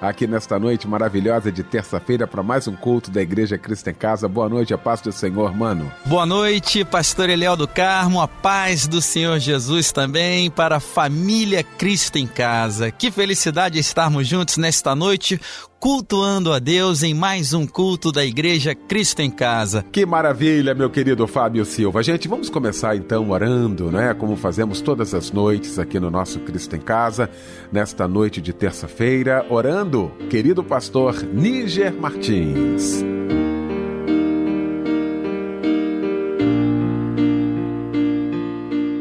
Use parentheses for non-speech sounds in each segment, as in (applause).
aqui nesta noite maravilhosa de terça-feira para mais um culto da Igreja Cristo em Casa. Boa noite, a paz do Senhor, mano. Boa noite, pastor Eliel do Carmo, a paz do Senhor Jesus também para a família Cristo em Casa. Que felicidade estarmos juntos nesta noite cultuando a Deus em mais um culto da Igreja Cristo em Casa. Que maravilha, meu querido Fábio Silva. Gente, vamos começar então orando, né? Como fazemos todas as noites aqui no nosso Cristo em Casa, nesta noite de terça-feira, orando querido pastor Níger Martins.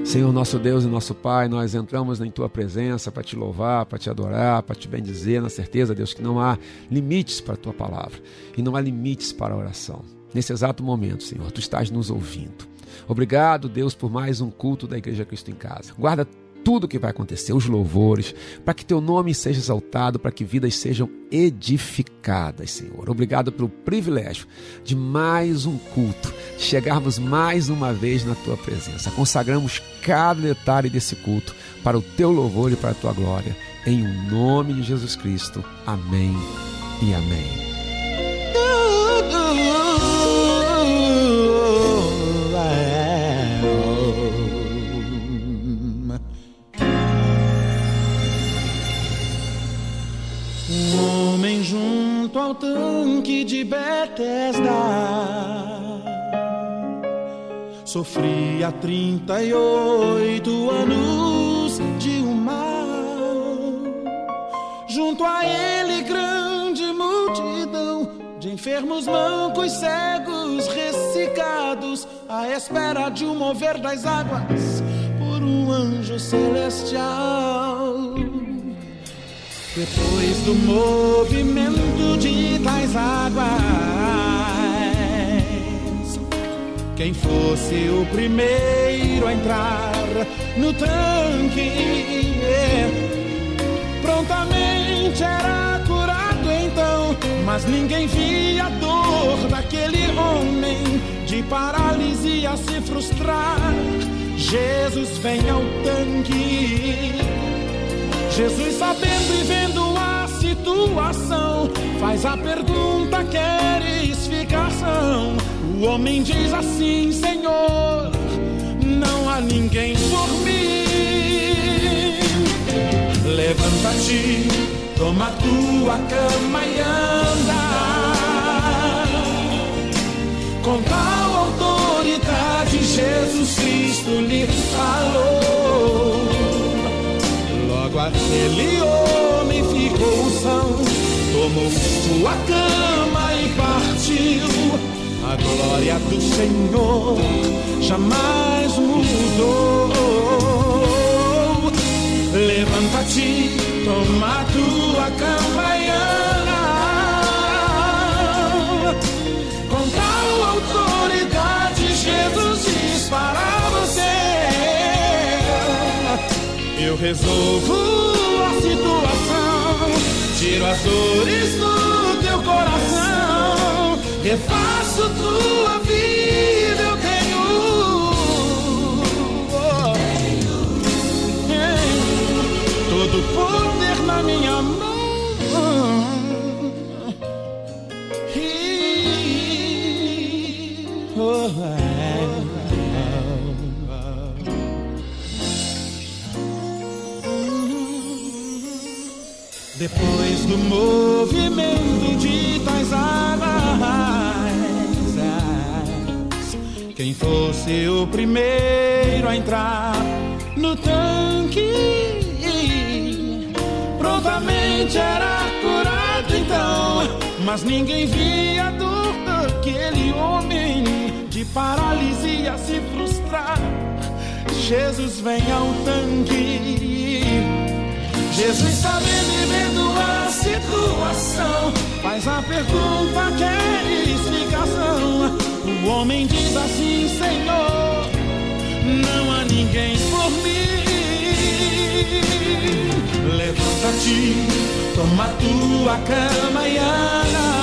Senhor nosso Deus e nosso Pai, nós entramos em Tua presença para te louvar, para te adorar, para te bendizer, na certeza, Deus, que não há limites para a Tua palavra e não há limites para a oração. Nesse exato momento, Senhor, Tu estás nos ouvindo. Obrigado, Deus, por mais um culto da Igreja Cristo em Casa. Guarda tudo que vai acontecer, os louvores, para que teu nome seja exaltado, para que vidas sejam edificadas, Senhor. Obrigado pelo privilégio de mais um culto, chegarmos mais uma vez na tua presença. Consagramos cada detalhe desse culto para o teu louvor e para a tua glória. Em o nome de Jesus Cristo. Amém e amém. Junto ao tanque de Betesda. Sofria 38 anos de um mal. Junto a ele, grande multidão de enfermos, mancos, cegos, ressecados, à espera de um mover das águas por um anjo celestial. Depois do movimento de tais águas, quem fosse o primeiro a entrar no tanque, prontamente era curado então, mas ninguém via a dor daquele homem de paralisia se frustrar. Jesus vem ao tanque Jesus, sabendo e vendo a situação, faz a pergunta: queres ficação? O homem diz assim: Senhor, não há ninguém por mim. Levanta-te, toma tua cama e anda. Com tal autoridade, Jesus Cristo lhe falou aquele homem ficou são, tomou sua cama e partiu. A glória do Senhor jamais mudou. Levanta-te, toma tua cama e anda. eu resolvo a situação, tiro as dores do teu coração, refaço tua vida. Eu tenho, oh, tenho todo o poder na minha mão. Oh, é. Depois do movimento de tais águas, quem fosse o primeiro a entrar no tanque prontamente era curado então, mas ninguém via a dor daquele homem de paralisia se frustrar. Jesus vem ao tanque Jesus sabendo e vendo a situação, faz a pergunta, quer explicação. O homem diz assim, Senhor, não há ninguém por mim. Levanta-te, toma tua cama e anda.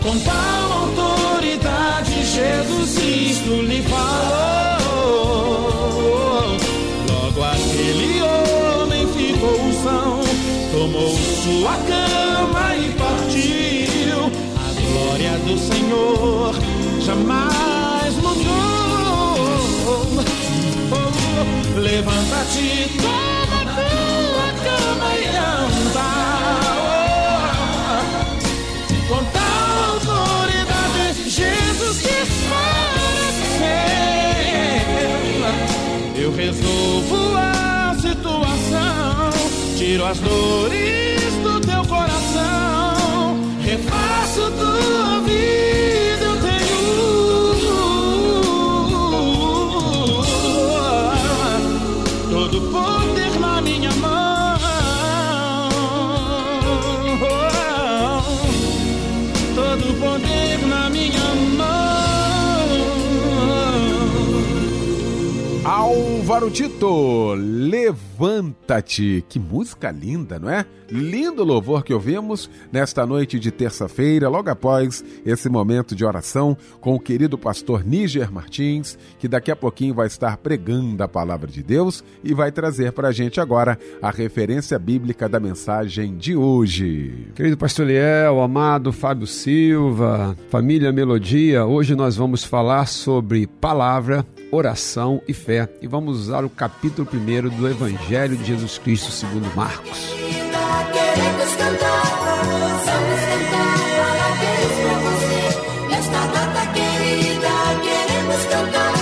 Com tal autoridade, Jesus Cristo lhe falou. Sua cama e partiu. A glória do Senhor jamais mudou. Oh, Levanta-te, toma tua cama e anda. Oh, com tal autoridade, Jesus quis ser. Eu resolvo a situação tiro as dores Álvaro Tito, Levanta-te. Que música linda, não é? Lindo louvor que ouvimos nesta noite de terça-feira, logo após esse momento de oração com o querido pastor Níger Martins, que daqui a pouquinho vai estar pregando a palavra de Deus e vai trazer para a gente agora a referência bíblica da mensagem de hoje. Querido pastor Liel, amado Fábio Silva, família Melodia, hoje nós vamos falar sobre palavra, oração e fé e vamos usar o capítulo 1 primeiro do Evangelho de Jesus Cristo segundo Marcos. Queremos cantar, vamos cantar, parabéns pra você. Nesta data querida, queremos cantar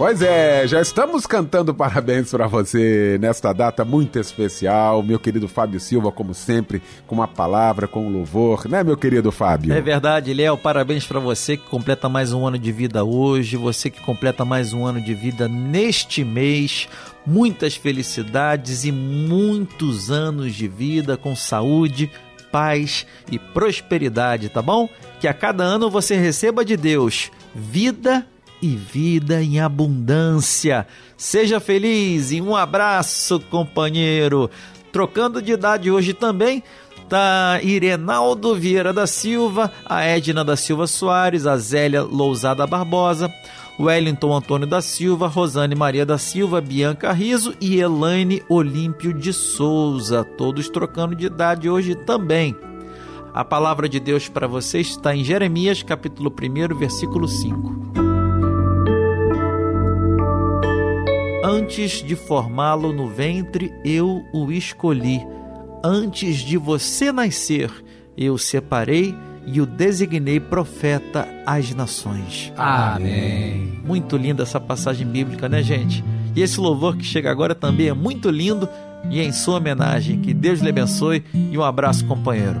Pois é, já estamos cantando parabéns para você nesta data muito especial. Meu querido Fábio Silva, como sempre, com uma palavra, com um louvor, né, meu querido Fábio? É verdade, Léo. Parabéns para você que completa mais um ano de vida hoje, você que completa mais um ano de vida neste mês. Muitas felicidades e muitos anos de vida com saúde, paz e prosperidade, tá bom? Que a cada ano você receba de Deus vida e e vida em abundância. Seja feliz e um abraço, companheiro. Trocando de idade hoje também, tá Irenaldo Vieira da Silva, a Edna da Silva Soares, a Zélia Lousada Barbosa, Wellington Antônio da Silva, Rosane Maria da Silva, Bianca Riso e Elaine Olímpio de Souza, todos trocando de idade hoje também. A palavra de Deus para você está em Jeremias, capítulo 1, versículo 5. Antes de formá-lo no ventre, eu o escolhi. Antes de você nascer, eu separei e o designei profeta às nações. Amém. Muito linda essa passagem bíblica, né, gente? E esse louvor que chega agora também é muito lindo e é em sua homenagem. Que Deus lhe abençoe e um abraço, companheiro.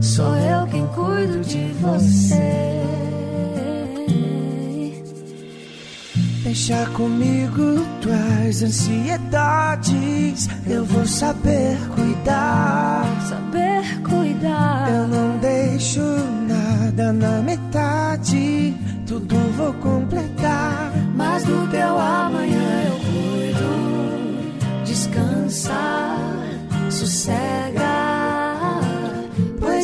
Sou eu quem cuido de você. Deixa comigo tuas ansiedades. Eu vou saber cuidar. Saber cuidar. Eu não deixo nada na metade. Tudo vou completar. Mas do teu amanhã eu cuido. Descansa, sossega.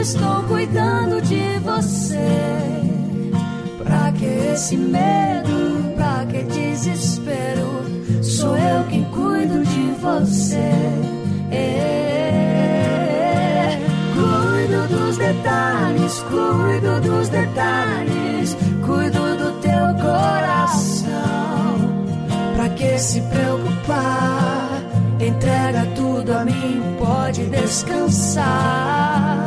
Estou cuidando de você. Pra que esse medo? Pra que desespero? Sou eu quem cuido de você. É. Cuido dos detalhes, cuido dos detalhes, cuido do teu coração. Pra que se preocupar? Entrega tudo a mim, pode descansar.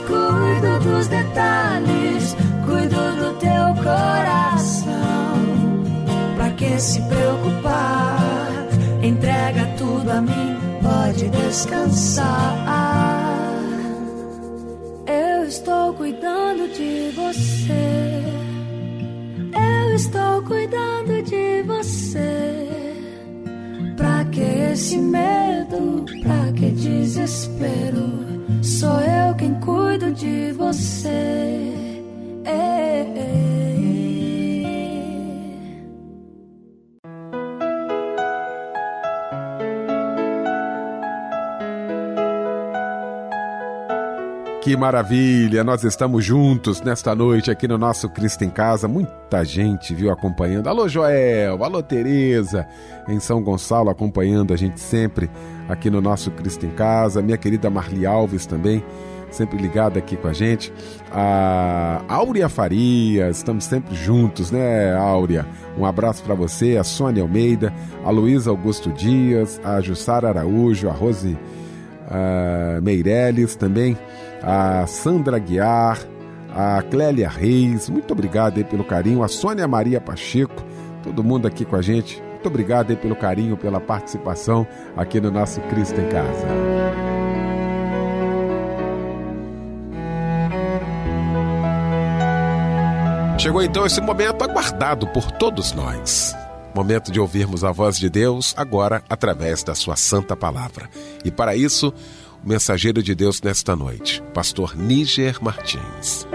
Cuido dos detalhes, cuido do teu coração. Pra que se preocupar? Entrega tudo a mim, pode descansar. Eu estou cuidando de você. Eu estou cuidando de você. Pra que esse medo? Pra que desespero? Sou eu quem cuido de você. Que maravilha! Nós estamos juntos nesta noite aqui no nosso Cristo em Casa. Muita gente viu acompanhando. Alô, Joel! Alô, Tereza! Em São Gonçalo acompanhando a gente sempre aqui no nosso Cristo em Casa. Minha querida Marli Alves também, sempre ligada aqui com a gente. A Áurea Farias, estamos sempre juntos, né, Áurea? Um abraço para você, a Sônia Almeida, a Luísa Augusto Dias, a Jussara Araújo, a Rose uh, Meirelles também a Sandra Guiar, a Clélia Reis, muito obrigado aí pelo carinho, a Sônia Maria Pacheco, todo mundo aqui com a gente, muito obrigado aí pelo carinho, pela participação aqui no nosso Cristo em Casa. Chegou então esse momento aguardado por todos nós. Momento de ouvirmos a voz de Deus agora através da sua santa palavra. E para isso, o mensageiro de Deus nesta noite, pastor Níger Martins.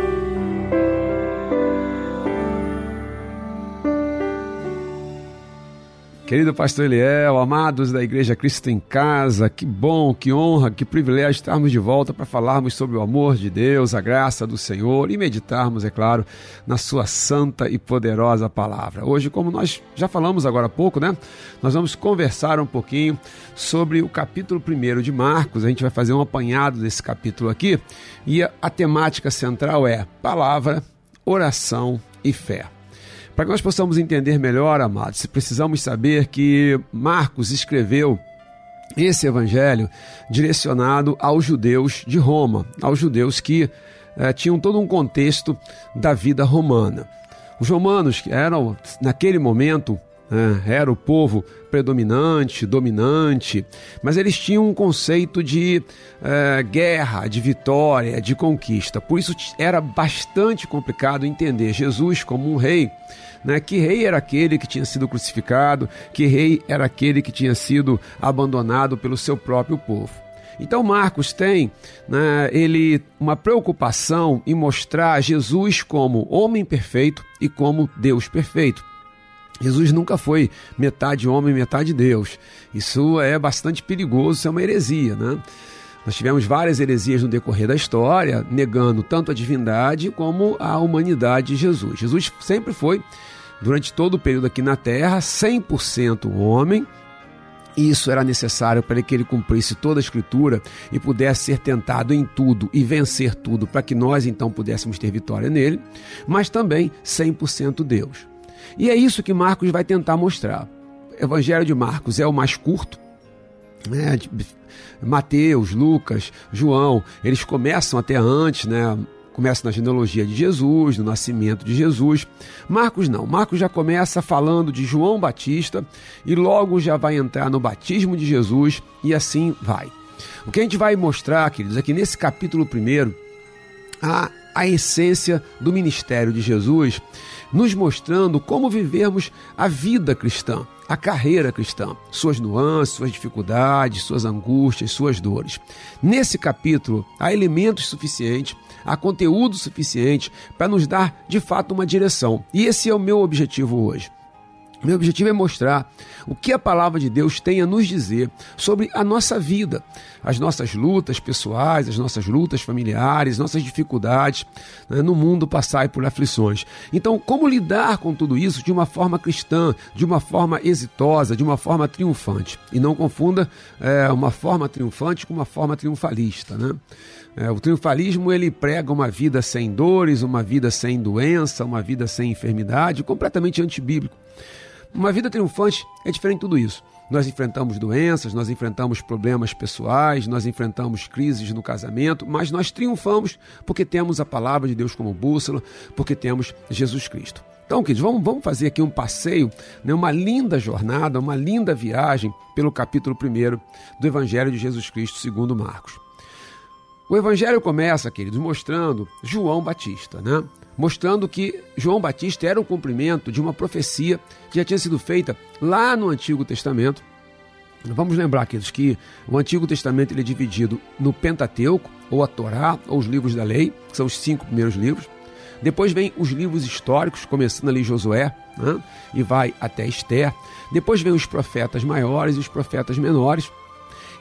Querido pastor Eliel, amados da Igreja Cristo em Casa, que bom, que honra, que privilégio estarmos de volta para falarmos sobre o amor de Deus, a graça do Senhor e meditarmos, é claro, na sua santa e poderosa palavra. Hoje, como nós já falamos agora há pouco, né? Nós vamos conversar um pouquinho sobre o capítulo 1 de Marcos. A gente vai fazer um apanhado desse capítulo aqui e a, a temática central é palavra, oração e fé. Para que nós possamos entender melhor, amados, precisamos saber que Marcos escreveu esse evangelho direcionado aos judeus de Roma, aos judeus que eh, tinham todo um contexto da vida romana. Os romanos eram, naquele momento, é, era o povo predominante, dominante, mas eles tinham um conceito de é, guerra, de vitória, de conquista. Por isso era bastante complicado entender Jesus como um rei. Né? Que rei era aquele que tinha sido crucificado, que rei era aquele que tinha sido abandonado pelo seu próprio povo. Então Marcos tem né, ele uma preocupação em mostrar Jesus como homem perfeito e como Deus perfeito. Jesus nunca foi metade homem, metade Deus. Isso é bastante perigoso, isso é uma heresia, né? Nós tivemos várias heresias no decorrer da história, negando tanto a divindade como a humanidade de Jesus. Jesus sempre foi, durante todo o período aqui na Terra, 100% homem, isso era necessário para que ele cumprisse toda a Escritura e pudesse ser tentado em tudo e vencer tudo, para que nós então pudéssemos ter vitória nele, mas também 100% Deus. E é isso que Marcos vai tentar mostrar. O Evangelho de Marcos é o mais curto, né? Mateus, Lucas, João, eles começam até antes, né? Começa na genealogia de Jesus, no nascimento de Jesus. Marcos não. Marcos já começa falando de João Batista e logo já vai entrar no batismo de Jesus e assim vai. O que a gente vai mostrar, queridos, é que nesse capítulo primeiro, a, a essência do ministério de Jesus, nos mostrando como vivermos a vida cristã a carreira cristã, suas nuances, suas dificuldades, suas angústias, suas dores. Nesse capítulo, há elementos suficientes, há conteúdo suficiente para nos dar de fato uma direção. E esse é o meu objetivo hoje. Meu objetivo é mostrar o que a palavra de Deus tem a nos dizer sobre a nossa vida, as nossas lutas pessoais, as nossas lutas familiares, nossas dificuldades né, no mundo passar por aflições. Então, como lidar com tudo isso de uma forma cristã, de uma forma exitosa, de uma forma triunfante? E não confunda é, uma forma triunfante com uma forma triunfalista. Né? É, o triunfalismo ele prega uma vida sem dores, uma vida sem doença, uma vida sem enfermidade, completamente antibíblico. Uma vida triunfante é diferente de tudo isso. Nós enfrentamos doenças, nós enfrentamos problemas pessoais, nós enfrentamos crises no casamento, mas nós triunfamos porque temos a palavra de Deus como bússola, porque temos Jesus Cristo. Então, queridos, vamos, vamos fazer aqui um passeio, né, uma linda jornada, uma linda viagem pelo capítulo 1 do Evangelho de Jesus Cristo segundo Marcos. O Evangelho começa, queridos, mostrando João Batista, né? Mostrando que João Batista era o cumprimento de uma profecia que já tinha sido feita lá no Antigo Testamento. Vamos lembrar, queridos, que o Antigo Testamento ele é dividido no Pentateuco, ou a Torá, ou os livros da lei, que são os cinco primeiros livros. Depois vem os livros históricos, começando ali Josué, né? e vai até Esther. Depois vem os profetas maiores e os profetas menores.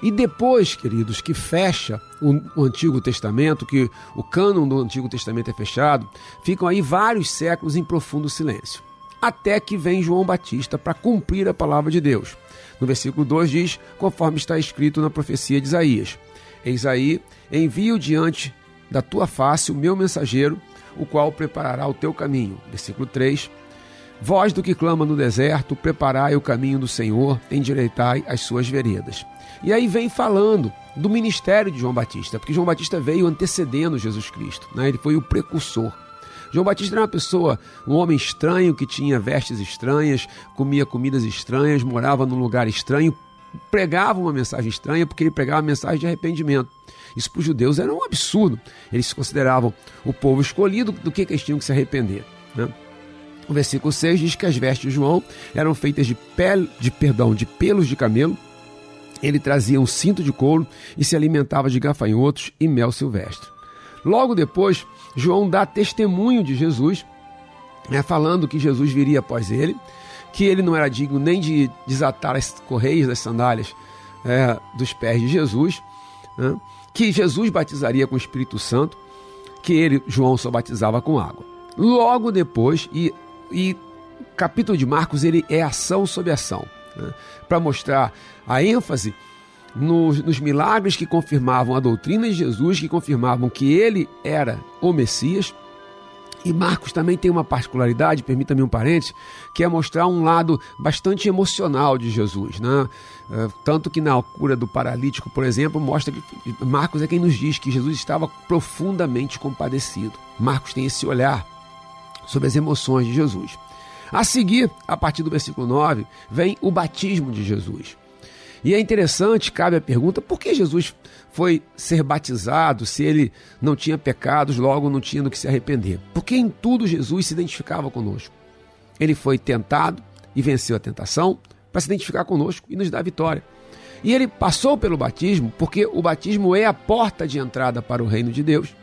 E depois, queridos, que fecha o, o, Antigo Testamento, que o cânon do Antigo Testamento é fechado, ficam aí vários séculos em profundo silêncio. Até que vem João Batista para cumprir a palavra de Deus. No versículo 2 diz, conforme está escrito na profecia de Isaías: Eis aí, envio diante da tua face o meu mensageiro, o qual preparará o teu caminho. Versículo 3. Voz do que clama no deserto, preparai o caminho do Senhor, endireitai as suas veredas. E aí vem falando do ministério de João Batista, porque João Batista veio antecedendo Jesus Cristo, né? ele foi o precursor. João Batista era uma pessoa, um homem estranho que tinha vestes estranhas, comia comidas estranhas, morava num lugar estranho, pregava uma mensagem estranha porque ele pregava uma mensagem de arrependimento. Isso para os judeus era um absurdo. Eles se consideravam o povo escolhido do que, que eles tinham que se arrepender. Né? O versículo 6 diz que as vestes de João eram feitas de pele, de perdão, de pelos de camelo ele trazia um cinto de couro e se alimentava de gafanhotos e mel silvestre. Logo depois, João dá testemunho de Jesus, né, falando que Jesus viria após ele, que ele não era digno nem de desatar as correias das sandálias é, dos pés de Jesus, né, que Jesus batizaria com o Espírito Santo, que ele, João, só batizava com água. Logo depois, e, e capítulo de Marcos, ele é ação sobre ação né, para mostrar a ênfase nos, nos, milagres que confirmavam a doutrina de Jesus, que confirmavam que ele era o Messias. E Marcos também tem uma particularidade, permita-me um parente, que é mostrar um lado bastante emocional de Jesus. Né? É, tanto que na cura do paralítico, por exemplo, mostra que Marcos é quem nos diz que Jesus estava profundamente compadecido. Marcos tem esse olhar sobre as emoções de Jesus. A seguir, a partir do versículo 9, vem o batismo de Jesus. E é interessante, cabe a pergunta, por que Jesus foi ser batizado se ele não tinha pecados, logo não tinha do que se arrepender? Porque em tudo Jesus se identificava conosco. Ele foi tentado e venceu a tentação para se identificar conosco e nos dar vitória. E ele passou pelo batismo porque o batismo é a porta de entrada para o reino de Deus.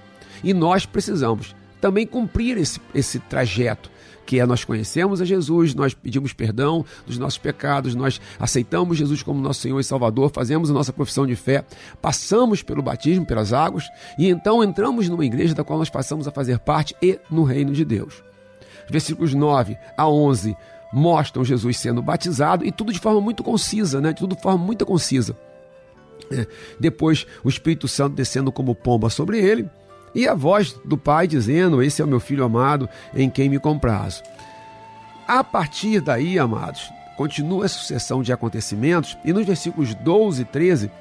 E nós precisamos também cumprir esse, esse trajeto que é nós conhecemos a Jesus, nós pedimos perdão dos nossos pecados, nós aceitamos Jesus como nosso Senhor e Salvador, fazemos a nossa profissão de fé, passamos pelo batismo, pelas águas, e então entramos numa igreja da qual nós passamos a fazer parte e no reino de Deus. Versículos 9 a 11 mostram Jesus sendo batizado e tudo de forma muito concisa, né? Tudo de forma muito concisa. É. Depois o Espírito Santo descendo como pomba sobre ele e a voz do Pai dizendo: Esse é o meu filho amado, em quem me comprazo. A partir daí, amados, continua a sucessão de acontecimentos e nos versículos 12 e 13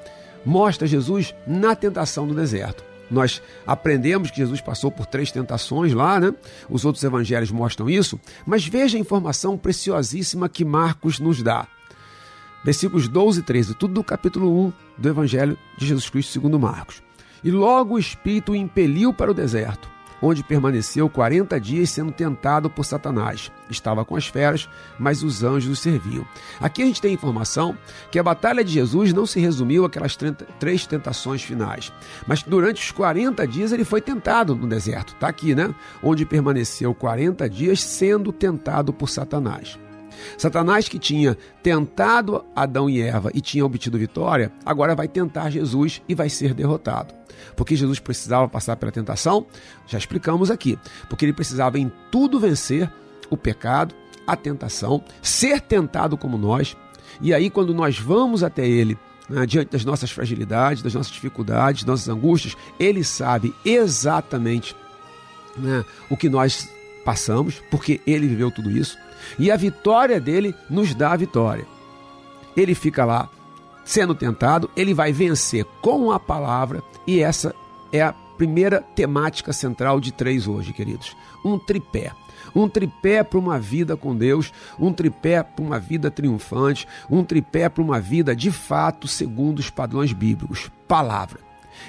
mostra Jesus na tentação do deserto. Nós aprendemos que Jesus passou por três tentações lá, né? Os outros evangelhos mostram isso, mas veja a informação preciosíssima que Marcos nos dá. Versículos 12 e 13, tudo do capítulo 1 do Evangelho de Jesus Cristo segundo Marcos. E logo o Espírito o impeliu para o deserto, onde permaneceu quarenta dias sendo tentado por Satanás. Estava com as feras, mas os anjos o serviam. Aqui a gente tem informação que a batalha de Jesus não se resumiu àquelas três tentações finais, mas durante os 40 dias ele foi tentado no deserto. Está aqui, né? Onde permaneceu 40 dias sendo tentado por Satanás. Satanás, que tinha tentado Adão e Eva e tinha obtido vitória, agora vai tentar Jesus e vai ser derrotado. Porque Jesus precisava passar pela tentação? Já explicamos aqui. Porque ele precisava em tudo vencer o pecado, a tentação, ser tentado como nós. E aí, quando nós vamos até ele, né, diante das nossas fragilidades, das nossas dificuldades, das nossas angústias, ele sabe exatamente né, o que nós passamos, porque ele viveu tudo isso. E a vitória dele nos dá a vitória. Ele fica lá sendo tentado, ele vai vencer com a palavra, e essa é a primeira temática central de três hoje, queridos. Um tripé. Um tripé para uma vida com Deus, um tripé para uma vida triunfante, um tripé para uma vida de fato segundo os padrões bíblicos. Palavra.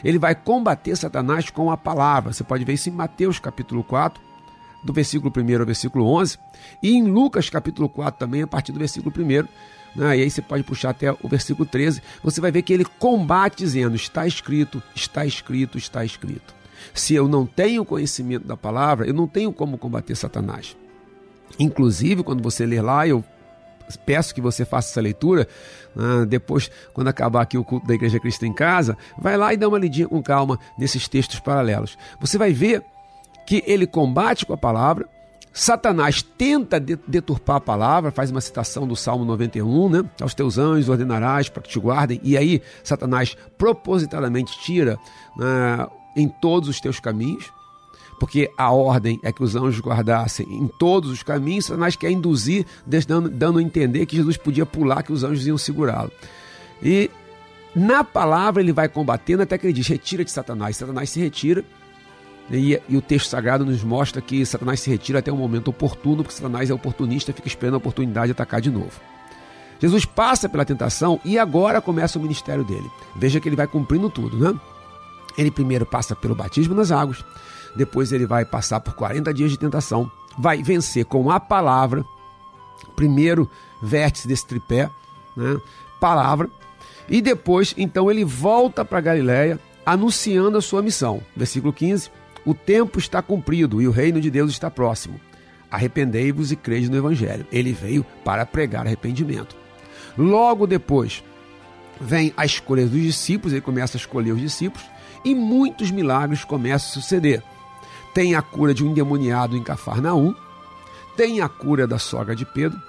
Ele vai combater Satanás com a palavra. Você pode ver isso em Mateus capítulo 4, do versículo 1 ao versículo 11, e em Lucas capítulo 4 também, a partir do versículo 1. Né? E aí você pode puxar até o versículo 13, você vai ver que ele combate dizendo: está escrito, está escrito, está escrito. Se eu não tenho conhecimento da palavra, eu não tenho como combater Satanás. Inclusive, quando você ler lá, eu peço que você faça essa leitura. Ah, depois, quando acabar aqui o culto da Igreja Cristo em Casa, vai lá e dá uma lidinha com calma nesses textos paralelos. Você vai ver que ele combate com a palavra. Satanás tenta deturpar a palavra, faz uma citação do Salmo 91, né? Aos teus anjos ordenarás para que te guardem. E aí, Satanás propositadamente tira né, em todos os teus caminhos, porque a ordem é que os anjos guardassem em todos os caminhos. Satanás quer induzir, dando, dando a entender que Jesus podia pular, que os anjos iam segurá-lo. E na palavra ele vai combatendo até que ele diz: retira de Satanás. Satanás se retira e, e, o texto sagrado nos mostra que Satanás se retira até um momento oportuno, porque Satanás é oportunista, fica esperando a oportunidade de atacar de novo. Jesus passa pela tentação e agora começa o ministério dele. Veja que ele vai cumprindo tudo, né? Ele primeiro passa pelo batismo nas águas, depois ele vai passar por 40 dias de tentação, vai vencer com a palavra, primeiro vértice desse tripé, né? Palavra, e depois então ele volta para Galiléia anunciando a sua missão. Versículo 15 o tempo está cumprido e o reino de Deus está próximo. Arrependei-vos e crede no Evangelho. Ele veio para pregar arrependimento. Logo depois, vem a escolha dos discípulos, ele começa a escolher os discípulos, e muitos milagres começam a suceder. Tem a cura de um endemoniado em Cafarnaum, tem a cura da sogra de Pedro,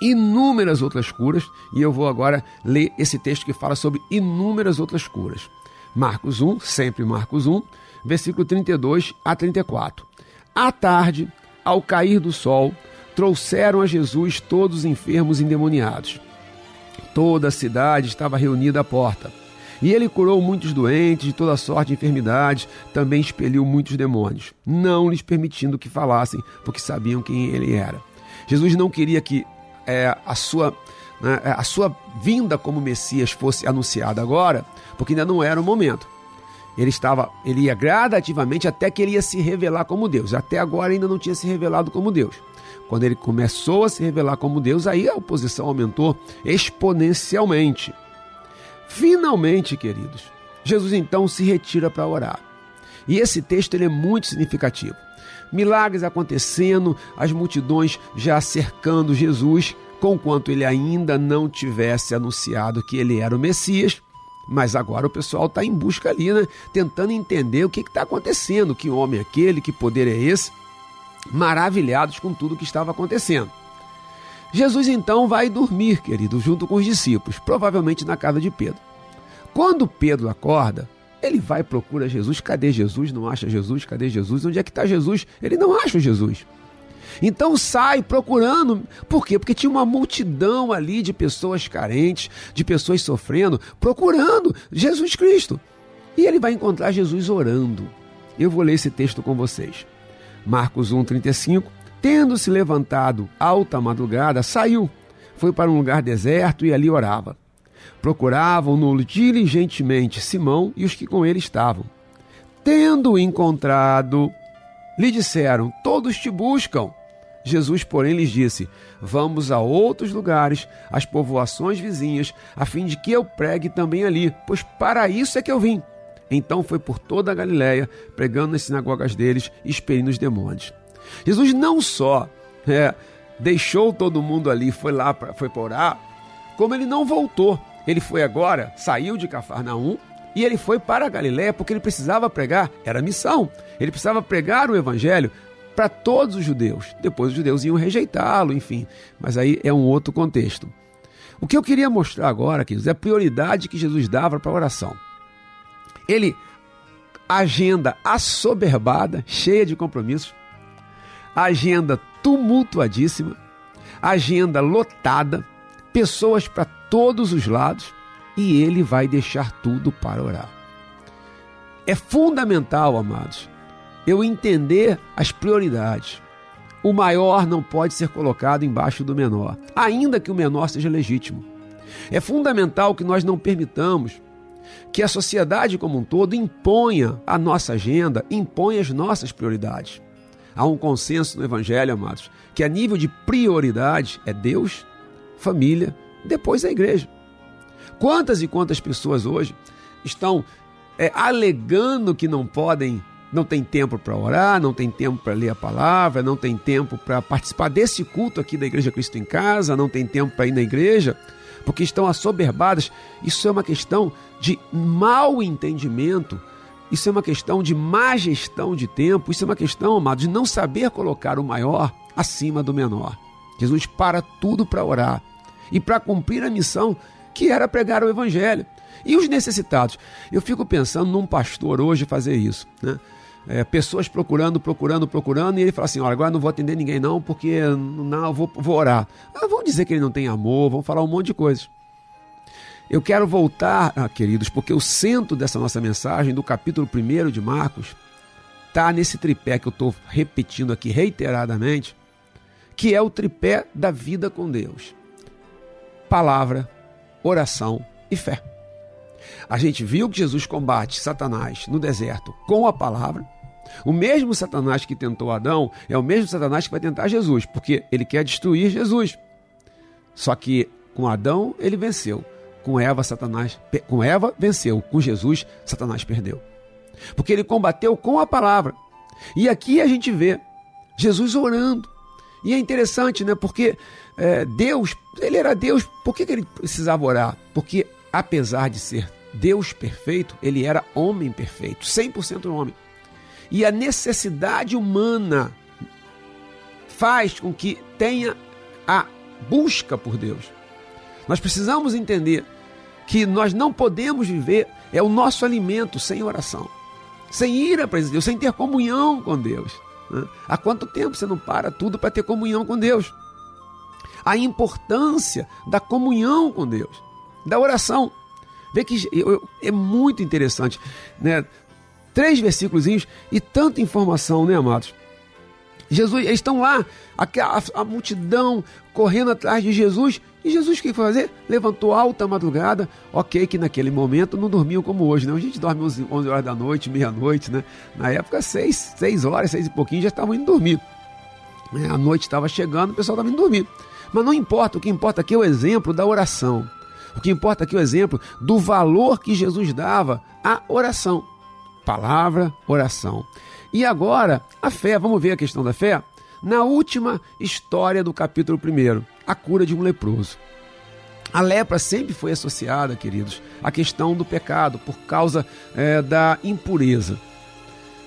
inúmeras outras curas, e eu vou agora ler esse texto que fala sobre inúmeras outras curas. Marcos 1, sempre Marcos 1, versículo 32 a 34. À tarde, ao cair do sol, trouxeram a Jesus todos os enfermos endemoniados. Toda a cidade estava reunida à porta. E ele curou muitos doentes de toda sorte de enfermidades, também expeliu muitos demônios, não lhes permitindo que falassem, porque sabiam quem ele era. Jesus não queria que é, a, sua, né, a sua vinda como Messias fosse anunciada agora, porque ainda não era o momento ele estava, ele ia gradativamente até que ele ia se revelar como Deus. Até agora ainda não tinha se revelado como Deus. Quando ele começou a se revelar como Deus, aí a oposição aumentou exponencialmente. Finalmente, queridos, Jesus então se retira para orar. E esse texto ele é muito significativo. Milagres acontecendo, as multidões já cercando Jesus, conquanto ele ainda não tivesse anunciado que ele era o Messias. Mas agora o pessoal está em busca ali, né? tentando entender o que está acontecendo, que homem é aquele, que poder é esse, maravilhados com tudo que estava acontecendo. Jesus então vai dormir, querido, junto com os discípulos, provavelmente na casa de Pedro. Quando Pedro acorda, ele vai procura Jesus. Cadê Jesus? Não acha Jesus? Cadê Jesus? Onde é que está Jesus? Ele não acha Jesus. Então sai procurando. Por quê? Porque tinha uma multidão ali de pessoas carentes, de pessoas sofrendo, procurando Jesus Cristo. E ele vai encontrar Jesus orando. Eu vou ler esse texto com vocês. Marcos 1,35. Tendo se levantado alta madrugada, saiu, foi para um lugar deserto e ali orava. Procuravam-no diligentemente Simão e os que com ele estavam. Tendo encontrado, lhe disseram: Todos te buscam. Jesus, porém, lhes disse: Vamos a outros lugares, às povoações vizinhas, a fim de que eu pregue também ali, pois para isso é que eu vim. Então foi por toda a Galiléia, pregando nas sinagogas deles e expelindo os demônios. Jesus não só é, deixou todo mundo ali, foi lá, pra, foi para orar, como ele não voltou. Ele foi agora, saiu de Cafarnaum e ele foi para a Galiléia porque ele precisava pregar, era missão. Ele precisava pregar o evangelho para todos os judeus. Depois os judeus iam rejeitá-lo, enfim. Mas aí é um outro contexto. O que eu queria mostrar agora, queridos, é a prioridade que Jesus dava para a oração. Ele, agenda assoberbada, cheia de compromissos, agenda tumultuadíssima, agenda lotada, pessoas para todos os lados e ele vai deixar tudo para orar. É fundamental, amados, eu entender as prioridades. O maior não pode ser colocado embaixo do menor, ainda que o menor seja legítimo. É fundamental que nós não permitamos que a sociedade como um todo imponha a nossa agenda, imponha as nossas prioridades. Há um consenso no Evangelho, amados, que a nível de prioridade é Deus, família depois a igreja. Quantas e quantas pessoas hoje estão é, alegando que não podem, não tem tempo para orar, não tem tempo para ler a palavra, não tem tempo para participar desse culto aqui da Igreja Cristo em Casa, não tem tempo para ir na igreja, porque estão assoberbadas. Isso é uma questão de mau entendimento, isso é uma questão de má gestão de tempo, isso é uma questão, amado, de não saber colocar o maior acima do menor. Jesus para tudo para orar e para cumprir a missão que era pregar o Evangelho. E os necessitados? Eu fico pensando num pastor hoje fazer isso. Né? É, pessoas procurando, procurando, procurando, e ele fala assim: olha, agora não vou atender ninguém, não, porque não, vou, vou orar. Ah, vão dizer que ele não tem amor, vão falar um monte de coisas. Eu quero voltar, ah, queridos, porque o centro dessa nossa mensagem, do capítulo 1 de Marcos, está nesse tripé que eu estou repetindo aqui reiteradamente, que é o tripé da vida com Deus palavra, oração e fé. A gente viu que Jesus combate Satanás no deserto com a palavra. O mesmo Satanás que tentou Adão é o mesmo Satanás que vai tentar Jesus, porque ele quer destruir Jesus. Só que com Adão ele venceu, com Eva Satanás, com Eva venceu, com Jesus Satanás perdeu. Porque ele combateu com a palavra. E aqui a gente vê Jesus orando. E é interessante, né? Porque é, Deus, ele era Deus, por que, que ele precisava orar? Porque apesar de ser Deus perfeito, ele era homem perfeito, 100% homem. E a necessidade humana faz com que tenha a busca por Deus. Nós precisamos entender que nós não podemos viver, é o nosso alimento sem oração, sem ir à presença de Deus, sem ter comunhão com Deus. Né? Há quanto tempo você não para tudo para ter comunhão com Deus? a importância da comunhão com Deus, da oração. Vê que é muito interessante, né? Três versículos e tanta informação, né, amados? Jesus, eles estão lá, a, a, a, multidão correndo atrás de Jesus. E Jesus o que foi fazer? Levantou alta madrugada. Ok, que naquele momento não dormiam como hoje, né? A gente dorme 11, 11 horas da noite, meia-noite, né? Na época, 6, seis horas, 6 e pouquinho já estavam indo dormir. É, a noite estava chegando, o pessoal estava indo dormir. Mas não importa, o que importa aqui é o exemplo da oração. O que importa aqui é o exemplo do valor que Jesus dava à oração. Palavra, oração. E agora, a fé. Vamos ver a questão da fé? Na última história do capítulo 1, a cura de um leproso. A lepra sempre foi associada, queridos, à questão do pecado, por causa é, da impureza.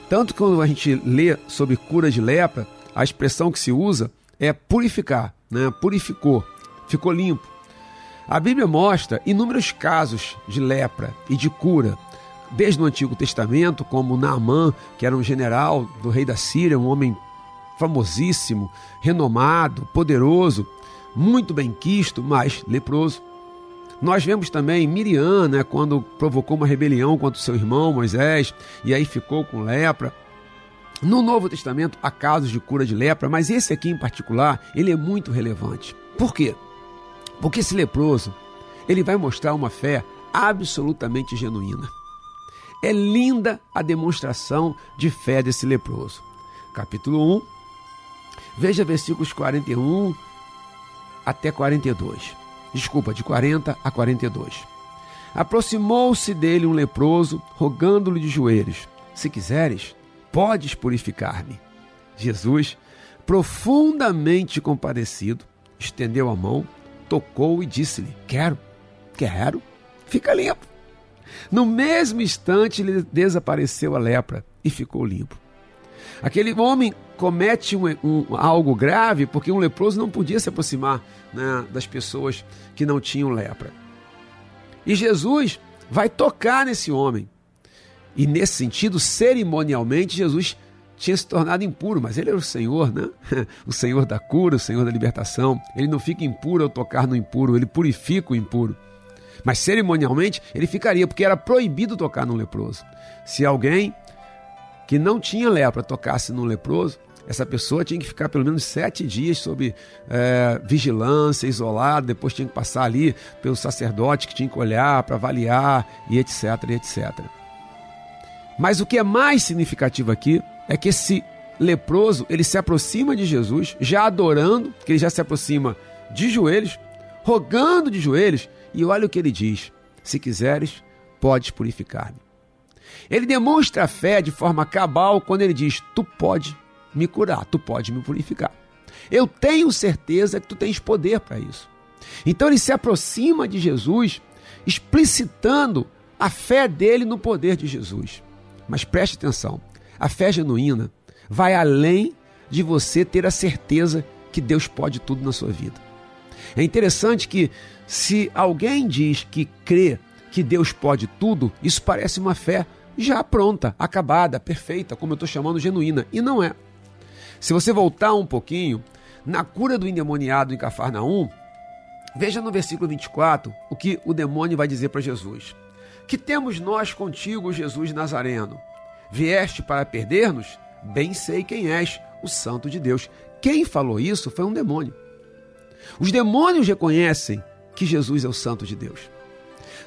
Tanto que quando a gente lê sobre cura de lepra, a expressão que se usa é purificar, né? purificou, ficou limpo. A Bíblia mostra inúmeros casos de lepra e de cura, desde o Antigo Testamento, como Naamã, que era um general do rei da Síria, um homem famosíssimo, renomado, poderoso, muito bem quisto, mas leproso. Nós vemos também Miriam, né, quando provocou uma rebelião contra o seu irmão Moisés, e aí ficou com lepra. No Novo Testamento há casos de cura de lepra, mas esse aqui em particular, ele é muito relevante. Por quê? Porque esse leproso, ele vai mostrar uma fé absolutamente genuína. É linda a demonstração de fé desse leproso. Capítulo 1, veja versículos 41 até 42. Desculpa, de 40 a 42. Aproximou-se dele um leproso, rogando-lhe de joelhos: Se quiseres, podes purificar-me. Jesus, profundamente compadecido, estendeu a mão, tocou e disse-lhe: Quero, quero, fica limpo. No mesmo instante lhe desapareceu a lepra e ficou limpo. Aquele homem comete um, um, algo grave porque um leproso não podia se aproximar né, das pessoas que não tinham lepra. E Jesus vai tocar nesse homem. E nesse sentido, cerimonialmente, Jesus tinha se tornado impuro, mas ele era o Senhor, né? (laughs) O Senhor da cura, o Senhor da libertação. Ele não fica impuro ao tocar no impuro, ele purifica o impuro. Mas cerimonialmente ele ficaria, porque era proibido tocar no leproso. Se alguém que não tinha lepra tocasse no leproso, essa pessoa tinha que ficar pelo menos sete dias sob é, vigilância, isolado, depois tinha que passar ali pelo sacerdote que tinha que olhar para avaliar e etc, e etc. Mas o que é mais significativo aqui é que esse leproso, ele se aproxima de Jesus, já adorando, que ele já se aproxima de joelhos, rogando de joelhos, e olha o que ele diz: se quiseres, podes purificar-me. Ele demonstra a fé de forma cabal quando ele diz: Tu pode me curar, tu pode me purificar. Eu tenho certeza que tu tens poder para isso. Então ele se aproxima de Jesus, explicitando a fé dele no poder de Jesus. Mas preste atenção: a fé genuína vai além de você ter a certeza que Deus pode tudo na sua vida. É interessante que, se alguém diz que crê que Deus pode tudo, isso parece uma fé já pronta, acabada, perfeita, como eu estou chamando genuína. E não é. Se você voltar um pouquinho, na cura do endemoniado em Cafarnaum, veja no versículo 24 o que o demônio vai dizer para Jesus: Que temos nós contigo, Jesus Nazareno? Vieste para perder-nos? Bem sei quem és, o Santo de Deus. Quem falou isso foi um demônio. Os demônios reconhecem que Jesus é o Santo de Deus.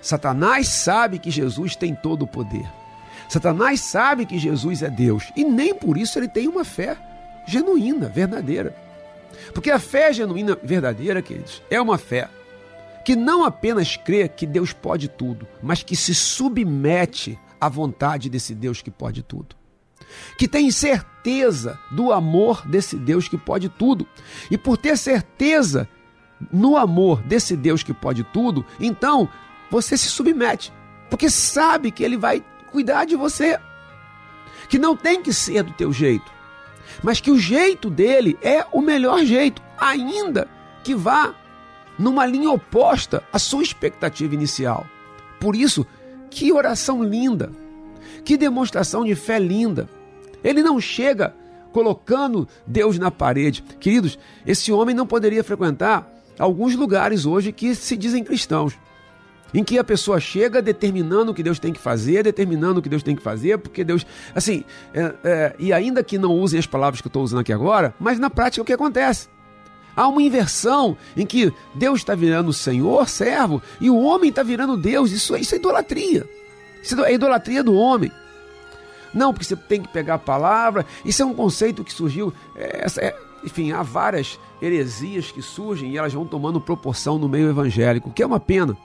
Satanás sabe que Jesus tem todo o poder. Satanás sabe que Jesus é Deus e nem por isso ele tem uma fé genuína, verdadeira. Porque a fé genuína, verdadeira, queridos, é uma fé que não apenas crê que Deus pode tudo, mas que se submete à vontade desse Deus que pode tudo. Que tem certeza do amor desse Deus que pode tudo. E por ter certeza no amor desse Deus que pode tudo, então você se submete, porque sabe que ele vai cuidar de você. Que não tem que ser do teu jeito, mas que o jeito dele é o melhor jeito, ainda que vá numa linha oposta à sua expectativa inicial. Por isso, que oração linda, que demonstração de fé linda. Ele não chega colocando Deus na parede. Queridos, esse homem não poderia frequentar alguns lugares hoje que se dizem cristãos em que a pessoa chega determinando o que Deus tem que fazer, determinando o que Deus tem que fazer, porque Deus. Assim, é, é, e ainda que não usem as palavras que eu estou usando aqui agora, mas na prática o que acontece? Há uma inversão em que Deus está virando Senhor, servo, e o homem está virando Deus. Isso, isso é idolatria. Isso é idolatria do homem. Não, porque você tem que pegar a palavra. Isso é um conceito que surgiu. É, é, enfim, há várias heresias que surgem e elas vão tomando proporção no meio evangélico, que é uma pena.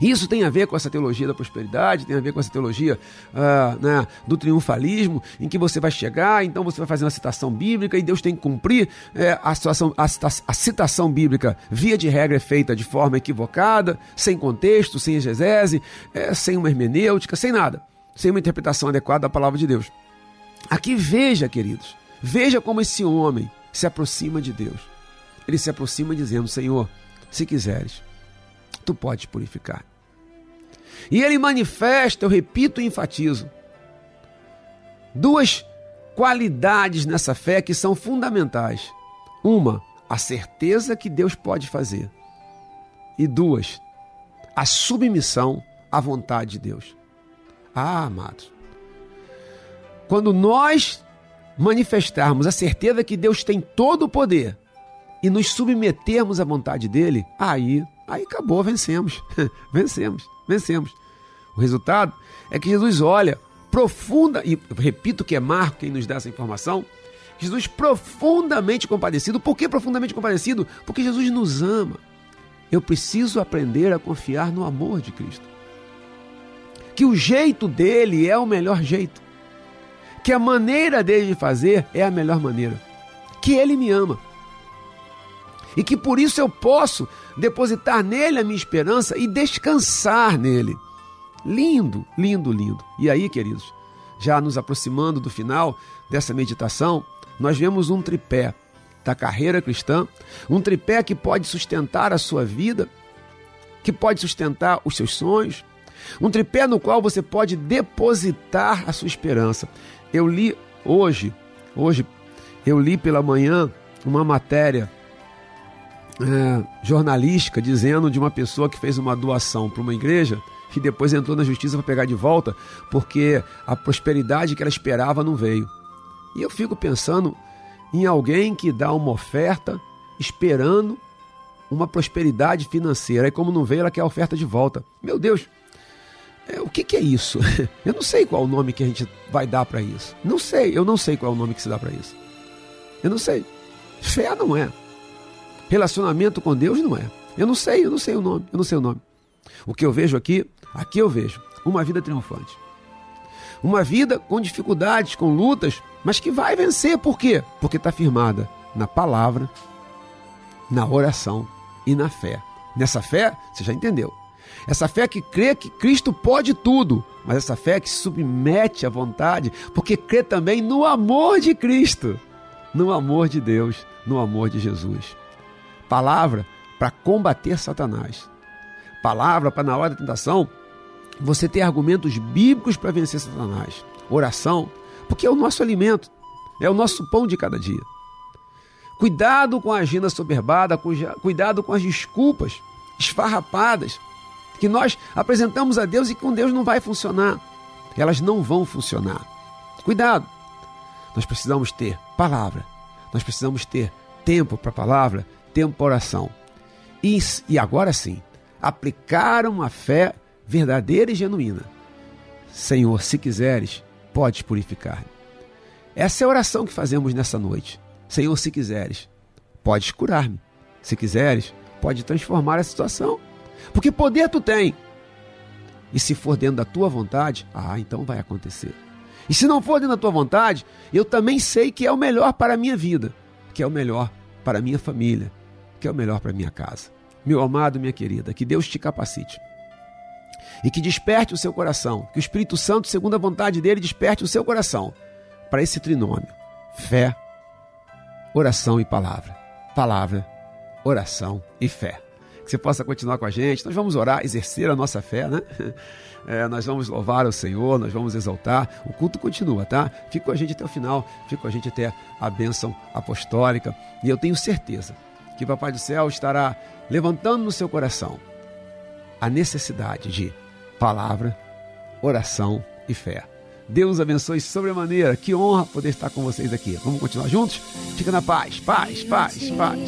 Isso tem a ver com essa teologia da prosperidade, tem a ver com essa teologia uh, né, do triunfalismo, em que você vai chegar, então você vai fazer uma citação bíblica e Deus tem que cumprir é, a, situação, a, a, citação bíblica, via de regra, é feita de forma equivocada, sem contexto, sem exegese, é, sem uma hermenêutica, sem nada, sem uma interpretação adequada da palavra de Deus. Aqui veja, queridos, veja como esse homem se aproxima de Deus. Ele se aproxima dizendo: Senhor, se quiseres, tu podes purificar. E ele manifesta, eu repito e enfatizo, duas qualidades nessa fé que são fundamentais. Uma, a certeza que Deus pode fazer. E duas, a submissão à vontade de Deus. Ah, amados, quando nós manifestarmos a certeza que Deus tem todo o poder e nos submetermos à vontade dele, aí, aí acabou, vencemos. (laughs) vencemos, vencemos. O resultado é que Jesus olha profunda, e repito que é Marco quem nos dá essa informação, Jesus profundamente compadecido. Por que profundamente compadecido? Porque Jesus nos ama. Eu preciso aprender a confiar no amor de Cristo. Que o jeito dele é o melhor jeito que a maneira dele de fazer é a melhor maneira, que ele me ama. E que por isso eu posso depositar nele a minha esperança e descansar nele. Lindo, lindo, lindo. E aí, queridos, já nos aproximando do final dessa meditação, nós vemos um tripé da carreira cristã, um tripé que pode sustentar a sua vida, que pode sustentar os seus sonhos, um tripé no qual você pode depositar a sua esperança. Eu li hoje, hoje, eu li pela manhã uma matéria é, jornalística dizendo de uma pessoa que fez uma doação para uma igreja que depois entrou na justiça para pegar de volta porque a prosperidade que ela esperava não veio. E eu fico pensando em alguém que dá uma oferta esperando uma prosperidade financeira e como não veio, ela quer a oferta de volta. Meu Deus, é, o que, que, é isso? (laughs) Eu não sei qual o nome que a gente vai dar para isso. Não sei, eu não sei qual é o nome que se dá para isso. Eu não sei. Fé não é. Relacionamento com Deus não é. Eu não sei, eu não sei o nome, eu não sei o nome. O que eu vejo aqui, aqui eu vejo uma vida triunfante. Uma vida com dificuldades, com lutas, mas que vai vencer. Por quê? Porque está firmada na palavra, na oração e na fé. Nessa fé, você já entendeu. Essa fé que crê que Cristo pode tudo, mas essa fé que se submete à vontade, porque crê também no amor de Cristo, no amor de Deus, no amor de Jesus. Palavra para combater Satanás. Palavra para, na hora da tentação, você ter argumentos bíblicos para vencer Satanás. Oração, porque é o nosso alimento, é o nosso pão de cada dia. Cuidado com a agenda soberbada, cuidado com as desculpas esfarrapadas que nós apresentamos a Deus e com Deus não vai funcionar. Elas não vão funcionar. Cuidado! Nós precisamos ter palavra, nós precisamos ter tempo para a palavra, tempo oração. E, e agora sim, aplicar uma fé verdadeira e genuína. Senhor, se quiseres, podes purificar. Essa é a oração que fazemos nessa noite. Senhor, se quiseres, podes curar-me. Se quiseres, pode transformar a situação. Porque poder tu tem. E se for dentro da tua vontade, ah, então vai acontecer. E se não for dentro da tua vontade, eu também sei que é o melhor para a minha vida, que é o melhor para a minha família, que é o melhor para minha casa. Meu amado, minha querida, que Deus te capacite. E que desperte o seu coração, que o Espírito Santo, segundo a vontade dele, desperte o seu coração para esse trinômio: fé, oração e palavra. Palavra, oração e fé que você possa continuar com a gente. Nós vamos orar, exercer a nossa fé, né? (laughs) É, nós vamos louvar o Senhor, nós vamos exaltar. O culto continua, tá? Fica com a gente até o final, fica com a gente até a bênção apostólica. E eu tenho certeza que Papai do Céu estará levantando no seu coração a necessidade de palavra, oração e fé. Deus abençoe sobremaneira. Que honra poder estar com vocês aqui. Vamos continuar juntos? Fica na paz, paz, paz, paz.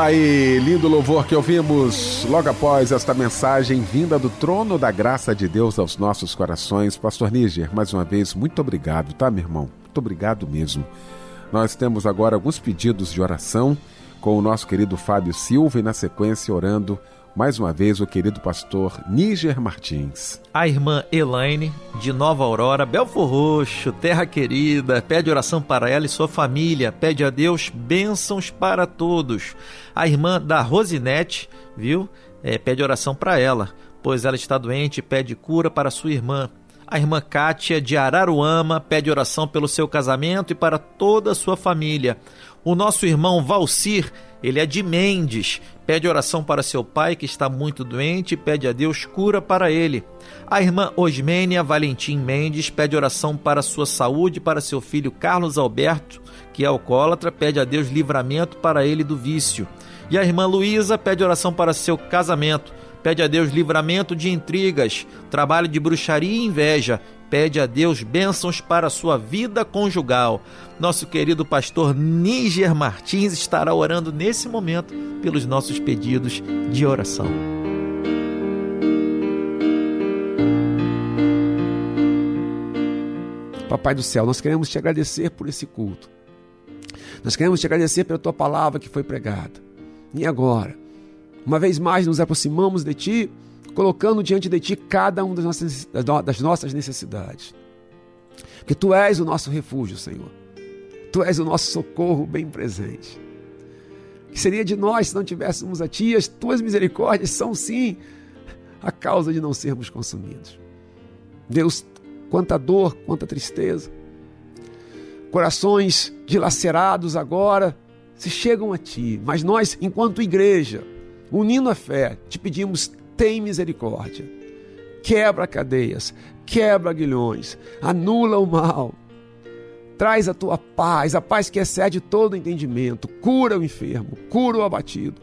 Tá aí, lindo louvor que ouvimos logo após esta mensagem vinda do trono da graça de Deus aos nossos corações. Pastor Níger, mais uma vez, muito obrigado, tá, meu irmão? Muito obrigado mesmo. Nós temos agora alguns pedidos de oração com o nosso querido Fábio Silva e, na sequência, orando mais uma vez o querido pastor Níger Martins. A irmã Elaine, de Nova Aurora, Belfor Roxo, terra querida, pede oração para ela e sua família, pede a Deus bênçãos para todos. A irmã da Rosinete, viu? É, pede oração para ela, pois ela está doente e pede cura para sua irmã. A irmã Kátia, de Araruama, pede oração pelo seu casamento e para toda a sua família. O nosso irmão Valcir, ele é de Mendes, pede oração para seu pai que está muito doente e pede a Deus cura para ele. A irmã Osmênia Valentim Mendes pede oração para sua saúde e para seu filho Carlos Alberto, que é alcoólatra, pede a Deus livramento para ele do vício. E a irmã Luísa pede oração para seu casamento, pede a Deus livramento de intrigas, trabalho de bruxaria e inveja, pede a Deus bênçãos para a sua vida conjugal. Nosso querido pastor Níger Martins estará orando nesse momento pelos nossos pedidos de oração. Papai do céu, nós queremos te agradecer por esse culto. Nós queremos te agradecer pela tua palavra que foi pregada. E agora, uma vez mais nos aproximamos de ti, colocando diante de ti cada uma das nossas necessidades. Porque tu és o nosso refúgio, Senhor. Tu és o nosso socorro bem presente. Que seria de nós se não tivéssemos a Ti? As Tuas misericórdias são sim a causa de não sermos consumidos. Deus, quanta dor, quanta tristeza. Corações dilacerados agora se chegam a Ti, mas nós, enquanto igreja, unindo a fé, te pedimos: tem misericórdia. Quebra cadeias, quebra aguilhões, anula o mal, Traz a tua paz, a paz que excede todo entendimento. Cura o enfermo, cura o abatido.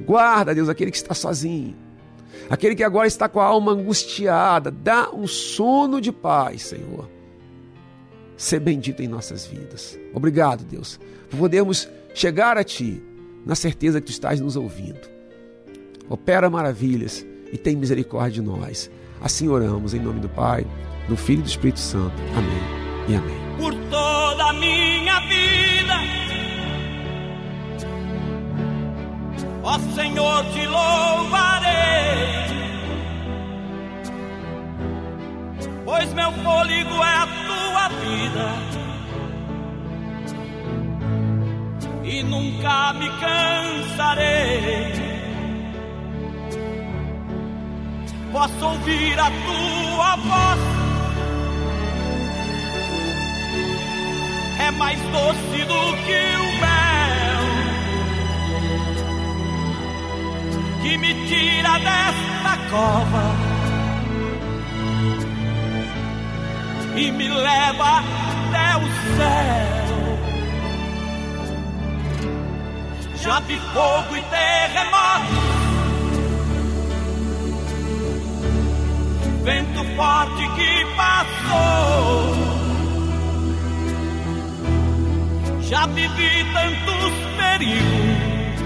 Guarda, Deus, aquele que está sozinho. Aquele que agora está com a alma angustiada. Dá um sono de paz, Senhor. Ser bendito em nossas vidas. Obrigado, Deus, por podermos chegar a Ti na certeza que Tu estás nos ouvindo. Opera maravilhas e tem misericórdia de nós. Assim oramos em nome do Pai, do Filho e do Espírito Santo. Amém e amém por toda a minha vida. Ó Senhor, te louvarei, pois meu fôlego é a tua vida. E nunca me cansarei. Posso ouvir a tua voz é mais doce do que o mel que me tira desta cova e me leva até o céu. Já vi fogo e terremoto. Vento forte que passou Já vivi tantos perigos,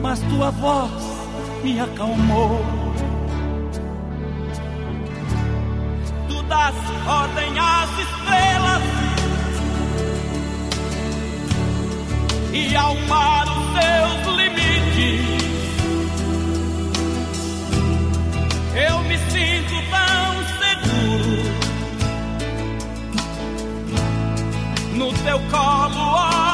mas tua voz me acalmou. Tu das ordem às estrelas e ao mar os seus limites. Eu me sinto tão seguro no teu colo altíssimo.